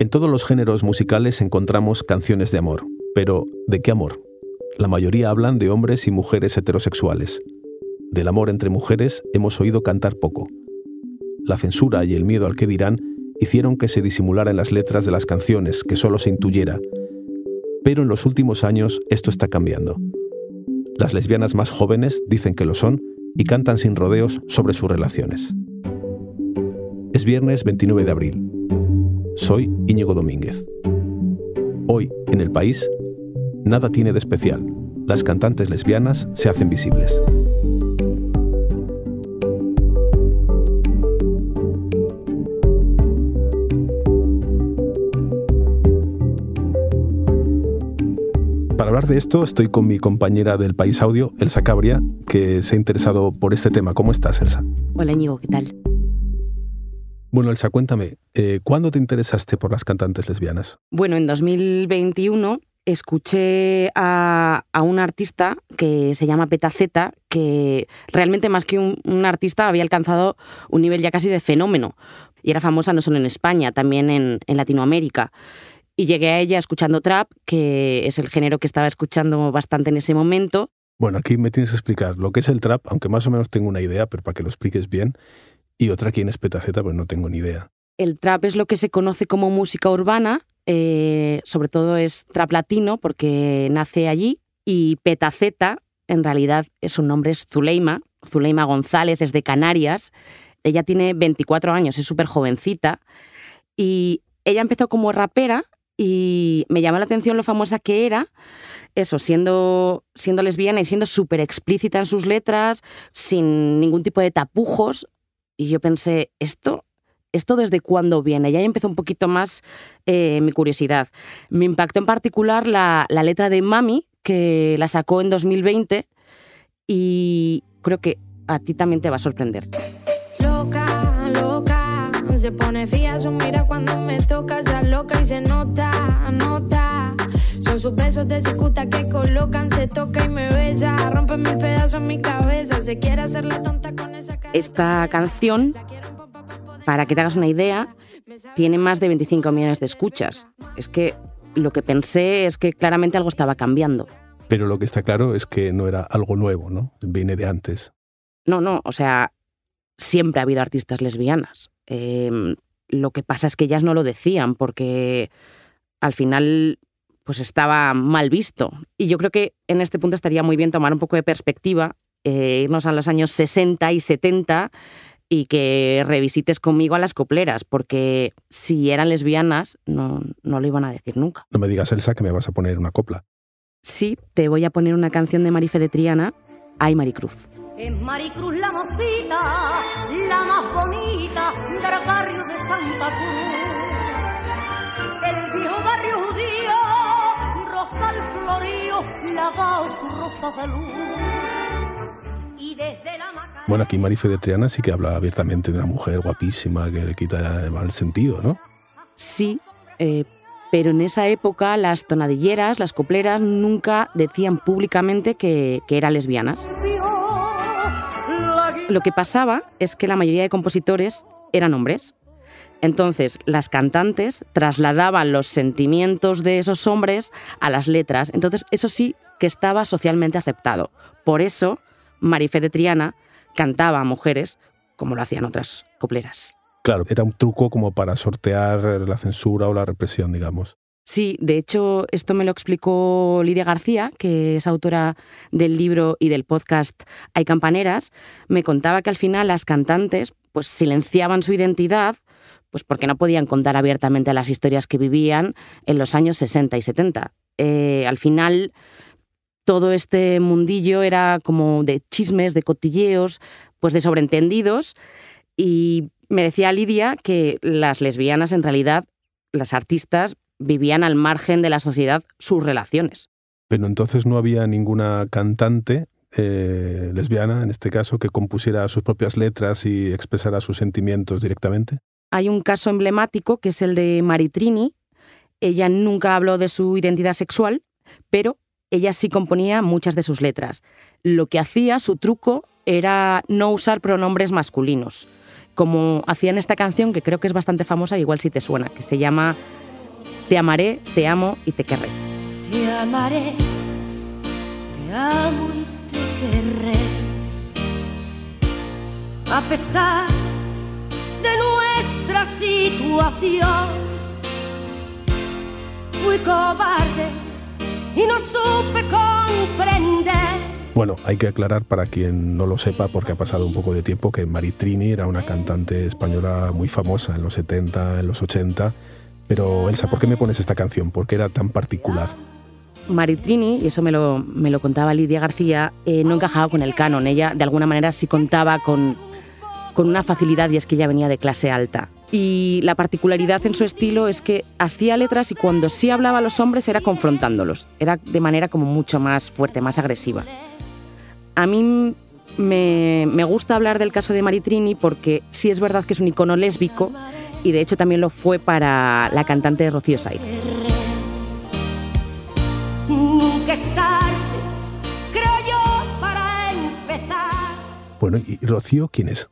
En todos los géneros musicales encontramos canciones de amor, pero ¿de qué amor? La mayoría hablan de hombres y mujeres heterosexuales. Del amor entre mujeres hemos oído cantar poco. La censura y el miedo al que dirán hicieron que se disimulara en las letras de las canciones, que solo se intuyera. Pero en los últimos años esto está cambiando. Las lesbianas más jóvenes dicen que lo son y cantan sin rodeos sobre sus relaciones. Es viernes 29 de abril. Soy Íñigo Domínguez. Hoy, en el país, nada tiene de especial. Las cantantes lesbianas se hacen visibles. Para hablar de esto estoy con mi compañera del País Audio, Elsa Cabria, que se ha interesado por este tema. ¿Cómo estás, Elsa? Hola, Íñigo, ¿qué tal? Bueno, Elsa, cuéntame, eh, ¿cuándo te interesaste por las cantantes lesbianas? Bueno, en 2021 escuché a, un artista que se llama Petaceta, que realmente más que un, artista había alcanzado un nivel ya casi de fenómeno. Y era famosa no solo en España, también en, en Latinoamérica. Y llegué a ella escuchando trap, que es el género que estaba escuchando bastante en ese momento. Bueno, aquí me tienes que explicar lo que es el trap, aunque más o menos tengo una idea, pero para que lo expliques bien y otra quién es Petaceta, pues no tengo ni idea. El trap es lo que se conoce como música urbana, eh, sobre todo es trap latino porque nace allí y Petaceta en realidad su nombre es Zuleima, Zuleima González es de Canarias, ella tiene 24 años, es súper jovencita y ella empezó como rapera y me llama la atención lo famosa que era, eso, siendo, siendo lesbiana y siendo súper explícita en sus letras, sin ningún tipo de tapujos, y yo pensé, ¿esto? ¿Esto desde cuándo viene? Y ahí empezó un poquito más eh, mi curiosidad. Me impactó en particular la, letra de Mami, que la sacó en 2020, y creo que a ti también te va a sorprender. Loca, loca, se pone fía su mira cuando me toca, ya loca y se nota, nota. Son sus besos de cicuta que colocan, se toca y me besa, rompe mil pedazos en mi cabeza, se quiere hacer la tonta con esa cara. Esta canción, para que te hagas una idea, tiene más de 25 millones de escuchas. Es que lo que pensé es que claramente algo estaba cambiando. Pero lo que está claro es que no era algo nuevo, ¿no? Viene de antes. No, no, o sea, siempre ha habido artistas lesbianas. Em, lo que pasa es que ellas no lo decían porque al final pues estaba mal visto. Y yo creo que en este punto estaría muy bien tomar un poco de perspectiva, eh, irnos a los años 60 y 70 y que revisites conmigo a las copleras, porque si eran lesbianas no, no lo iban a decir nunca. No me digas, Elsa, que me vas a poner una copla. Sí, te voy a poner una canción de Marife de Triana, Ay Maricruz. Es Maricruz la mocita, la más bonita del barrio de Santa Cruz. El viejo barrio judío bueno, aquí Marife de Triana sí que habla abiertamente de una mujer guapísima que le quita mal sentido, ¿no? Sí, eh, pero en esa época las tonadilleras, las copleras, nunca decían públicamente que, que eran lesbianas. Lo que pasaba es que la mayoría de compositores eran hombres entonces, las cantantes trasladaban los sentimientos de esos hombres a las letras. Entonces, eso sí que estaba socialmente aceptado. Por eso, Marifé de Triana cantaba a mujeres como lo hacían otras copleras. Claro, era un truco como para sortear la censura o la represión, digamos. Sí, de hecho, esto me lo explicó Lidia García, que es autora del libro y del podcast Hay campaneras. Me contaba que al final las cantantes pues silenciaban su identidad pues porque no podían contar abiertamente las historias que vivían en los años 60 y 70. Eh, al final, todo este mundillo era como de chismes, de cotilleos, pues de sobreentendidos. Y me decía Lidia que las lesbianas, en realidad, las artistas, vivían al margen de la sociedad sus relaciones. Pero entonces no había ninguna cantante eh, lesbiana, en este caso, que compusiera sus propias letras y expresara sus sentimientos directamente. Hay un caso emblemático que es el de Maritrini. Ella nunca habló de su identidad sexual, pero ella sí componía muchas de sus letras. Lo que hacía, su truco, era no usar pronombres masculinos, como hacía en esta canción que creo que es bastante famosa, igual si te suena, que se llama Te amaré, te amo y te querré. Te amaré, te amo y te querré. A pesar de nuestra situación, fui cobarde y no supe comprender bueno, hay que aclarar para quien no lo sepa, porque ha pasado un poco de tiempo, que Maritrini era una cantante española muy famosa en los 70, en los 80. Pero Elsa, ¿por qué me pones esta canción? ¿Por qué era tan particular? Maritrini, y eso me lo, me lo contaba Lidia García, eh, no encajaba con el canon. Ella, de alguna manera, sí contaba con, con una facilidad y es que ella venía de clase alta. Y la particularidad en su estilo es que hacía letras y cuando sí hablaba a los hombres era confrontándolos. Era de manera como mucho más fuerte, más agresiva. A mí me, gusta hablar del caso de Maritrini porque sí es verdad que es un icono lésbico y de hecho también lo fue para la cantante Rocío Saiz. Bueno, ¿y Rocío quién es?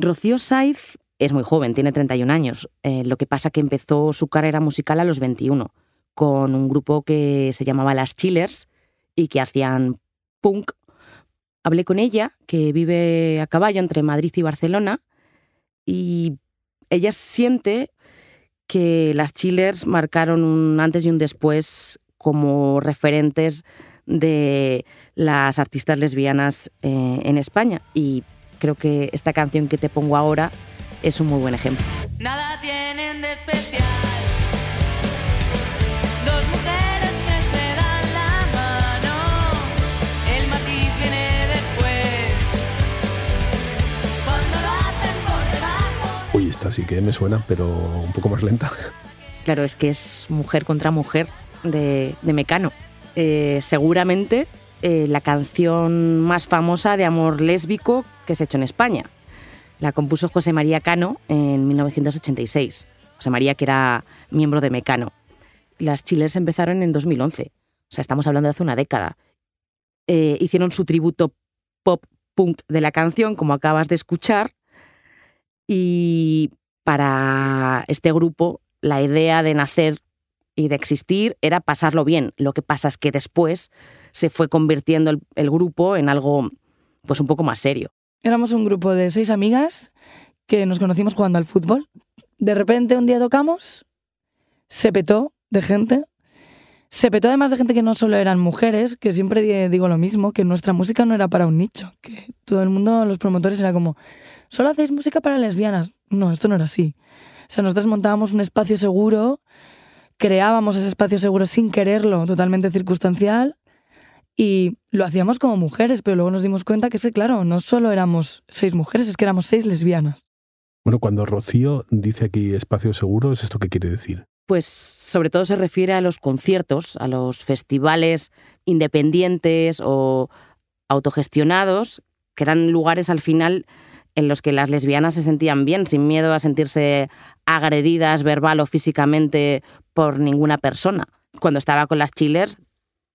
Rocío Saiz es muy joven, tiene 31 años. Eh, lo que pasa que empezó su carrera musical a los 21 con un grupo que se llamaba Las Chillers y que hacían punk hablé con ella, que vive a caballo entre Madrid y Barcelona, y ella siente que las Chillers marcaron un antes y un después como referentes de las artistas lesbianas eh, en España. Y creo que esta canción que te pongo ahora es un muy buen ejemplo. Nada tienen de especial. así que me suena, pero un poco más lenta. Claro, es que es mujer contra mujer de, Mecano. Eh, seguramente eh, la canción más famosa de amor lésbico que se ha hecho en España. La compuso José María Cano en 1986. José María, que era miembro de Mecano. Las Chillers empezaron en 2011. O sea, estamos hablando de hace una década. Eh, hicieron su tributo pop punk de la canción, como acabas de escuchar, y para este grupo la idea de nacer y de existir era pasarlo bien. Lo que pasa es que después se fue convirtiendo el, grupo en algo pues un poco más serio. Éramos un grupo de seis amigas que nos conocimos jugando al fútbol. De repente un día tocamos, se petó de gente. Se petó además de gente que no solo eran mujeres, que siempre digo lo mismo, que nuestra música no era para un nicho, que todo el mundo, los promotores, era como, solo hacéis música para lesbianas. No, esto no era así. O sea, nosotros montábamos un espacio seguro, creábamos ese espacio seguro sin quererlo, totalmente circunstancial, y lo hacíamos como mujeres, pero luego nos dimos cuenta que, es claro, no solo éramos seis mujeres, es que éramos seis lesbianas. Bueno, cuando Rocío dice aquí espacio seguro, ¿es esto qué quiere decir? Pues sobre todo se refiere a los conciertos, a los festivales independientes o autogestionados, que eran lugares al final en los que las lesbianas se sentían bien, sin miedo a sentirse agredidas verbal o físicamente por ninguna persona. Cuando estaba con las chillers,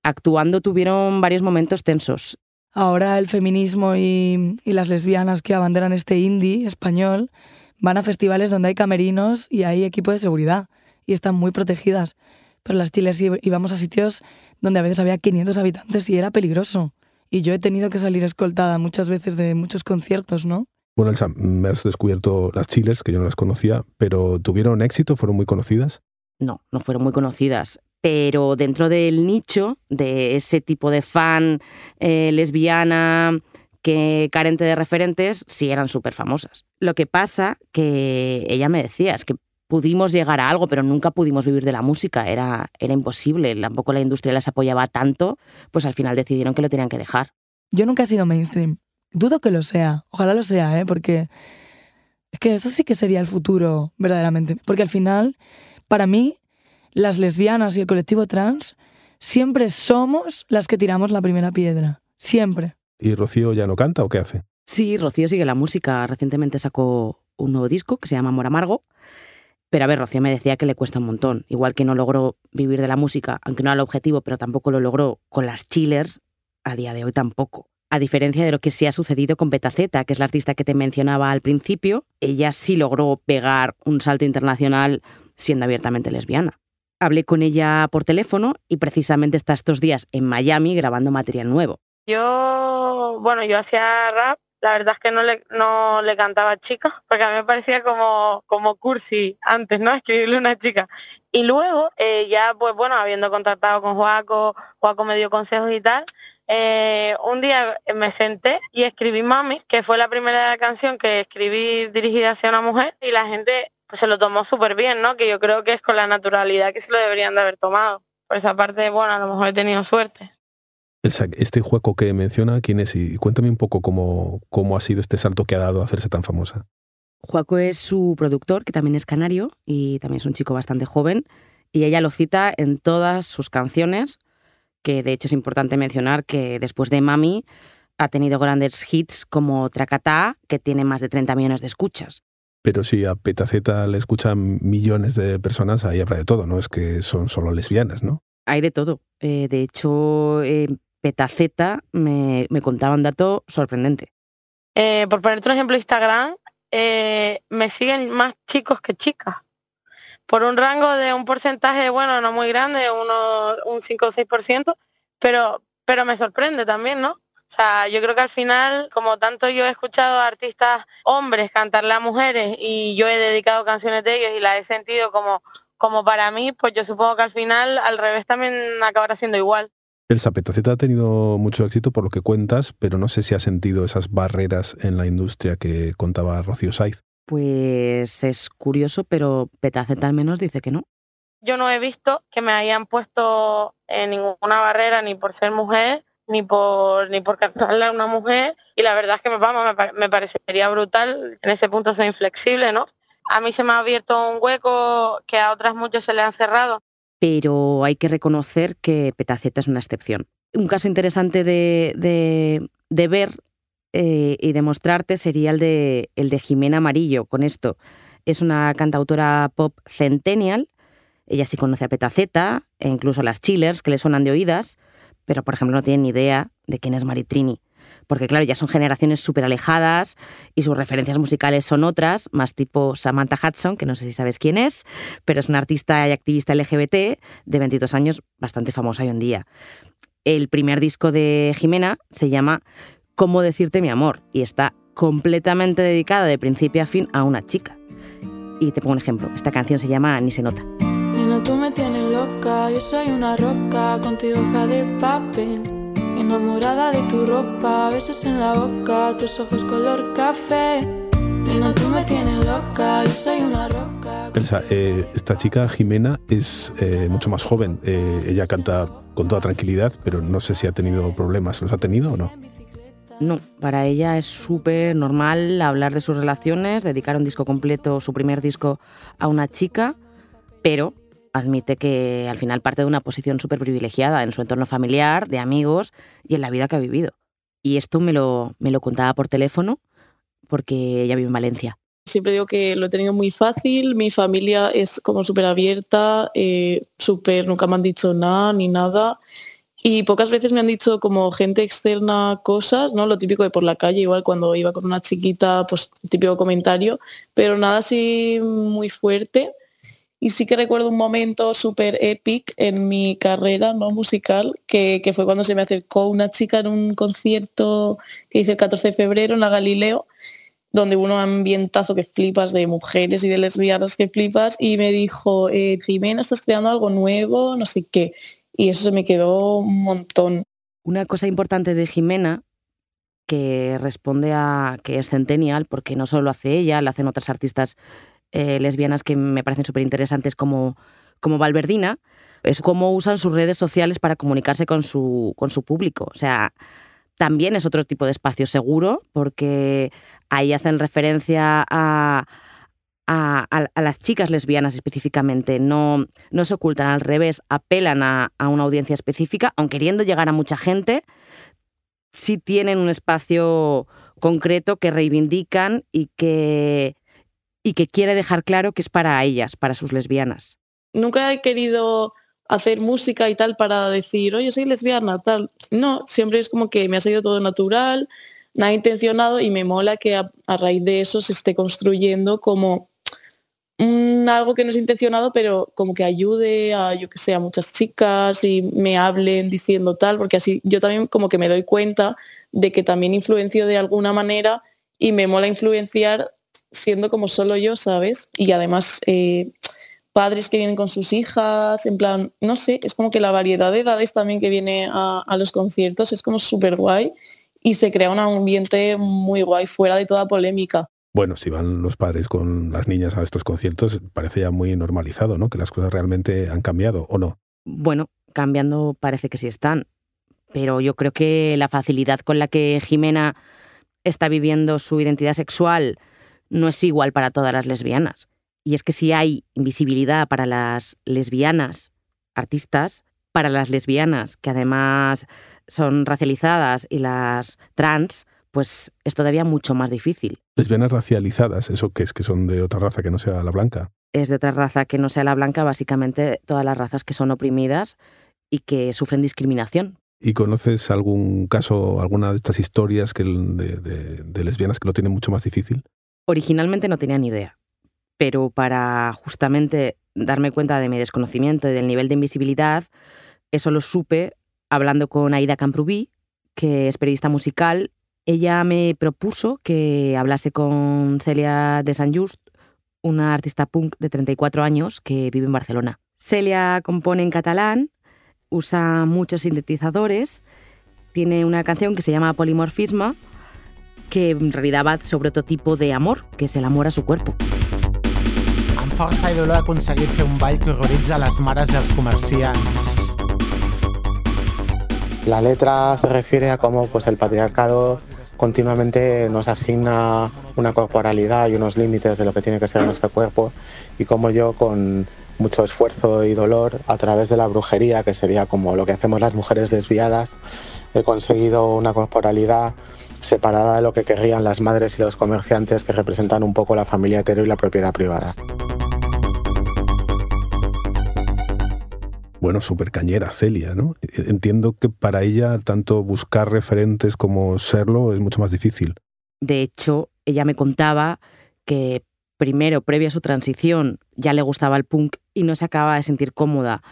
actuando tuvieron varios momentos tensos. Ahora el feminismo y, y las lesbianas que abanderan este indie español van a festivales donde hay camerinos y hay equipo de seguridad y están muy protegidas. Pero las chillers íbamos a sitios donde a veces había 500 habitantes y era peligroso. Y yo he tenido que salir escoltada muchas veces de muchos conciertos, ¿no? Bueno, Elsa, me has descubierto las chiles, que yo no las conocía, pero ¿tuvieron éxito? ¿Fueron muy conocidas? No, no fueron muy conocidas. Pero dentro del nicho de ese tipo de fan eh, lesbiana que carente de referentes, sí eran súper famosas. Lo que pasa que ella me decía es que pudimos llegar a algo, pero nunca pudimos vivir de la música. Era, era imposible. Tampoco la industria las apoyaba tanto, pues al final decidieron que lo tenían que dejar. Yo nunca he sido mainstream. Dudo que lo sea. Ojalá lo sea, ¿eh? Porque es que eso sí que sería el futuro, verdaderamente. Porque al final, para mí, las lesbianas y el colectivo trans siempre somos las que tiramos la primera piedra. Siempre. ¿Y Rocío ya no canta o qué hace? Sí, Rocío sigue la música. Recientemente sacó un nuevo disco que se llama Amor Amargo. Pero a ver, Rocío me decía que le cuesta un montón. Igual que no logró vivir de la música, aunque no era el objetivo, pero tampoco lo logró con las chillers, a día de hoy tampoco. A diferencia de lo que sí ha sucedido con Petaceta, que es la artista que te mencionaba al principio, ella sí logró pegar un salto internacional siendo abiertamente lesbiana. Hablé con ella por teléfono y precisamente está estos días en Miami grabando material nuevo. Yo, bueno, yo hacía rap, la verdad es que no le, no le cantaba a chicas, porque a mí me parecía como, como cursi antes, ¿no? Escribirle una chica. Y luego, eh, ya, pues bueno, habiendo contactado con Joaco, Joaco me dio consejos y tal, eh, un día me senté y escribí Mami, que fue la primera canción que escribí dirigida hacia una mujer y la gente pues, se lo tomó súper bien, ¿no? Que yo creo que es con la naturalidad que se lo deberían de haber tomado. Por esa parte, bueno, a lo mejor he tenido suerte. Este juego que menciona, ¿quién es? Y cuéntame un poco cómo, cómo ha sido este salto que ha dado a hacerse tan famosa. Juaco es su productor, que también es canario y también es un chico bastante joven, y ella lo cita en todas sus canciones, que de hecho es importante mencionar que después de Mami ha tenido grandes hits como Tracatá, que tiene más de 30 millones de escuchas. Pero si a Petaceta le escuchan millones de personas, ahí habrá de todo, ¿no? Es que son solo lesbianas, ¿no? Hay de todo. Eh, de hecho, eh, Petaceta me, me contaba un dato sorprendente. Eh, por ponerte un ejemplo, Instagram, me siguen más chicos que chicas. Por un rango de un porcentaje, bueno, no muy grande, uno, un 5 o 6%, pero, pero me sorprende también, ¿no? O sea, yo creo que al final, como tanto yo he escuchado a artistas hombres cantarle a mujeres y yo he dedicado canciones de ellos y las he sentido como, como para mí, pues yo supongo que al final al revés también acabará siendo igual. El Zapetaceta ha tenido mucho éxito por lo que cuentas, pero no sé si ha sentido esas barreras en la industria que contaba Rocío Saiz. Pues es curioso, pero Petaceta al menos dice que no. Yo no he visto que me hayan puesto en ninguna barrera ni por ser mujer ni por ni por a una mujer y la verdad es que vamos, me, me parecería brutal en ese punto ser inflexible, ¿no? A mí se me ha abierto un hueco que a otras muchas se le han cerrado. Pero hay que reconocer que Petaceta es una excepción. Un caso interesante de, de, de ver eh, y demostrarte sería el de, el de Jimena Amarillo. Con esto, es una cantautora pop centennial. Ella sí conoce a Petaceta e incluso a las chillers que le suenan de oídas pero por ejemplo no tienen ni idea de quién es Maritrini. Porque claro, ya son generaciones súper alejadas y sus referencias musicales son otras, más tipo Samantha Hudson, que no sé si sabes quién es, pero es una artista y activista LGBT de 22 años bastante famosa hoy en día. El primer disco de Jimena se llama Cómo decirte mi amor y está completamente dedicado de principio a fin a una chica. Y te pongo un ejemplo, esta canción se llama Ni se nota loca, yo soy una roca, contigo hoja de papel. Enamorada de tu ropa, besos en la boca, tus ojos color café. Nena, tú me tienes loca, yo soy una roca. Elsa, eh, esta chica, Jimena, es eh, mucho más joven. Eh, ella canta con toda tranquilidad, pero no sé si ha tenido problemas. ¿Los ha tenido o no? No, para ella es súper normal hablar de sus relaciones, dedicar un disco completo, su primer disco, a una chica, pero admite que al final parte de una posición súper privilegiada en su entorno familiar, de amigos y en la vida que ha vivido. Y esto me lo, me lo contaba por teléfono porque ella vive en Valencia. Siempre digo que lo he tenido muy fácil, mi familia es como súper abierta, eh, nunca me han dicho nada ni nada. Y pocas veces me han dicho como gente externa cosas, ¿no? Lo típico de por la calle, igual cuando iba con una chiquita, pues típico comentario, pero nada así muy fuerte. Y sí que recuerdo un momento súper épico en mi carrera no musical, que, que, fue cuando se me acercó una chica en un concierto que hice el 14 de febrero en la Galileo, donde hubo un ambientazo que flipas de mujeres y de lesbianas que flipas, y me dijo, eh, Jimena, estás creando algo nuevo, no sé qué. Y eso se me quedó un montón. Una cosa importante de Jimena que responde a que es centennial, porque no solo lo hace ella, lo hacen otras artistas eh, lesbianas que me parecen súper interesantes como, como Valverdina, es cómo usan sus redes sociales para comunicarse con su, con su público. O sea, también es otro tipo de espacio seguro porque ahí hacen referencia a, a, las chicas lesbianas específicamente, no, no se ocultan, al revés, apelan a, a, una audiencia específica, aun queriendo llegar a mucha gente, sí tienen un espacio concreto que reivindican y que y que quiere dejar claro que es para ellas, para sus lesbianas. Nunca he querido hacer música y tal para decir, oye, soy lesbiana, tal. No, siempre es como que me ha salido todo natural, nada intencionado y me mola que a, raíz de eso se esté construyendo como algo que no es intencionado, pero como que ayude a, yo que sé, a muchas chicas y me hablen diciendo tal, porque así yo también como que me doy cuenta de que también influencio de alguna manera y me mola influenciar siendo como solo yo, ¿sabes? Y además eh, padres que vienen con sus hijas, en plan, no sé, es como que la variedad de edades también que viene a, a los conciertos es como súper guay y se crea un ambiente muy guay fuera de toda polémica. Bueno, si van los padres con las niñas a estos conciertos, parece ya muy normalizado, ¿no? Que las cosas realmente han cambiado, ¿o no? Bueno, cambiando parece que sí están, pero yo creo que la facilidad con la que Jimena está viviendo su identidad sexual no es igual para todas las lesbianas. Y es que si hay invisibilidad para las lesbianas artistas, para las lesbianas que además son racializadas y las trans, pues es todavía mucho más difícil. Lesbianas racializadas, ¿eso qué es? ¿Que son de otra raza que no sea la blanca? Es de otra raza que no sea la blanca, básicamente todas las razas que son oprimidas y que sufren discriminación. ¿Y conoces algún caso, alguna de estas historias que de, de, de lesbianas que lo tienen mucho más difícil? Originalmente no tenía ni idea, pero para justamente darme cuenta de mi desconocimiento y del nivel de invisibilidad, eso lo supe hablando con Aida Camprubí, que es periodista musical. Ella me propuso que hablase con Celia de San Just, una artista punk de 34 años que vive en Barcelona. Celia compone en catalán, usa muchos sintetizadores, tiene una canción que se llama Polimorfisma, que en realidad va sobre otro tipo de amor, que es el amor a su cuerpo. Amb força i dolor aconseguit fer un ball que horroritza les mares dels comerciants. La letra se refiere a cómo pues, el patriarcado continuamente nos asigna una corporalidad y unos límites de lo que tiene que ser nuestro cuerpo y cómo yo con mucho esfuerzo y dolor a través de la brujería, que sería como lo que hacemos las mujeres desviadas, he conseguido una corporalidad separada de lo que querrían las madres y los comerciantes que representan un poco la familia hetero y la propiedad privada. bueno, súper cañera, Celia, ¿no? Entiendo que para ella tanto buscar referentes como serlo es mucho más difícil. De hecho, ella me contaba que primero, previo a su transición, ya le gustaba el punk y no se acababa de sentir cómoda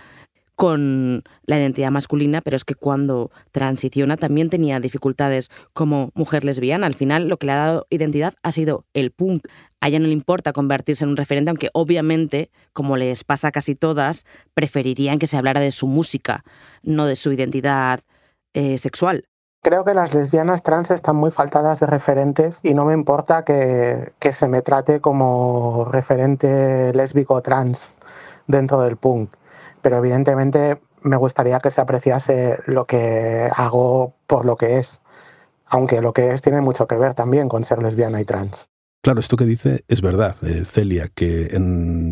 con la identidad masculina, pero es que cuando transiciona también tenía dificultades como mujer lesbiana. Al final lo que le ha dado identidad ha sido el punk. A ella no le importa convertirse en un referente, aunque obviamente, como les pasa a casi todas, preferirían que se hablara de su música, no de su identidad eh, sexual. Creo que las lesbianas trans están muy faltadas de referentes y no me importa que, que se me trate como referente lésbico trans dentro del punk pero evidentemente me gustaría que se apreciase lo que hago por lo que es, aunque lo que es tiene mucho que ver también con ser lesbiana y trans. Claro, esto que dice es verdad, eh, Celia, que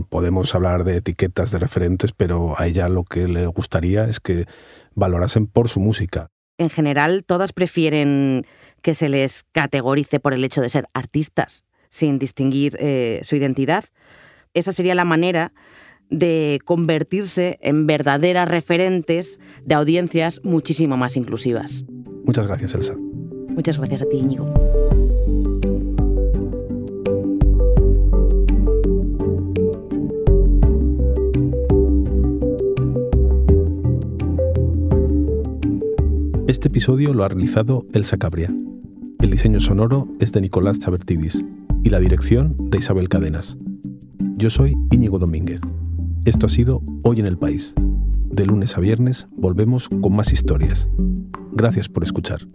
podemos hablar de etiquetas, de referentes, pero a ella lo que le gustaría es que valorasen por su música. En general, todas prefieren que se les categorice por el hecho de ser artistas, sin distinguir eh, su identidad. Esa sería la manera de convertirse en verdaderas referentes de audiencias muchísimo más inclusivas. Muchas gracias, Elsa. Muchas gracias a ti, Íñigo. Este episodio lo ha realizado Elsa Cabria. El diseño sonoro es de Nicolás Chabertidis y la dirección de Isabel Cadenas. Yo soy Íñigo Domínguez. Esto ha sido Hoy en el País. De lunes a viernes volvemos con más historias. Gracias por escuchar.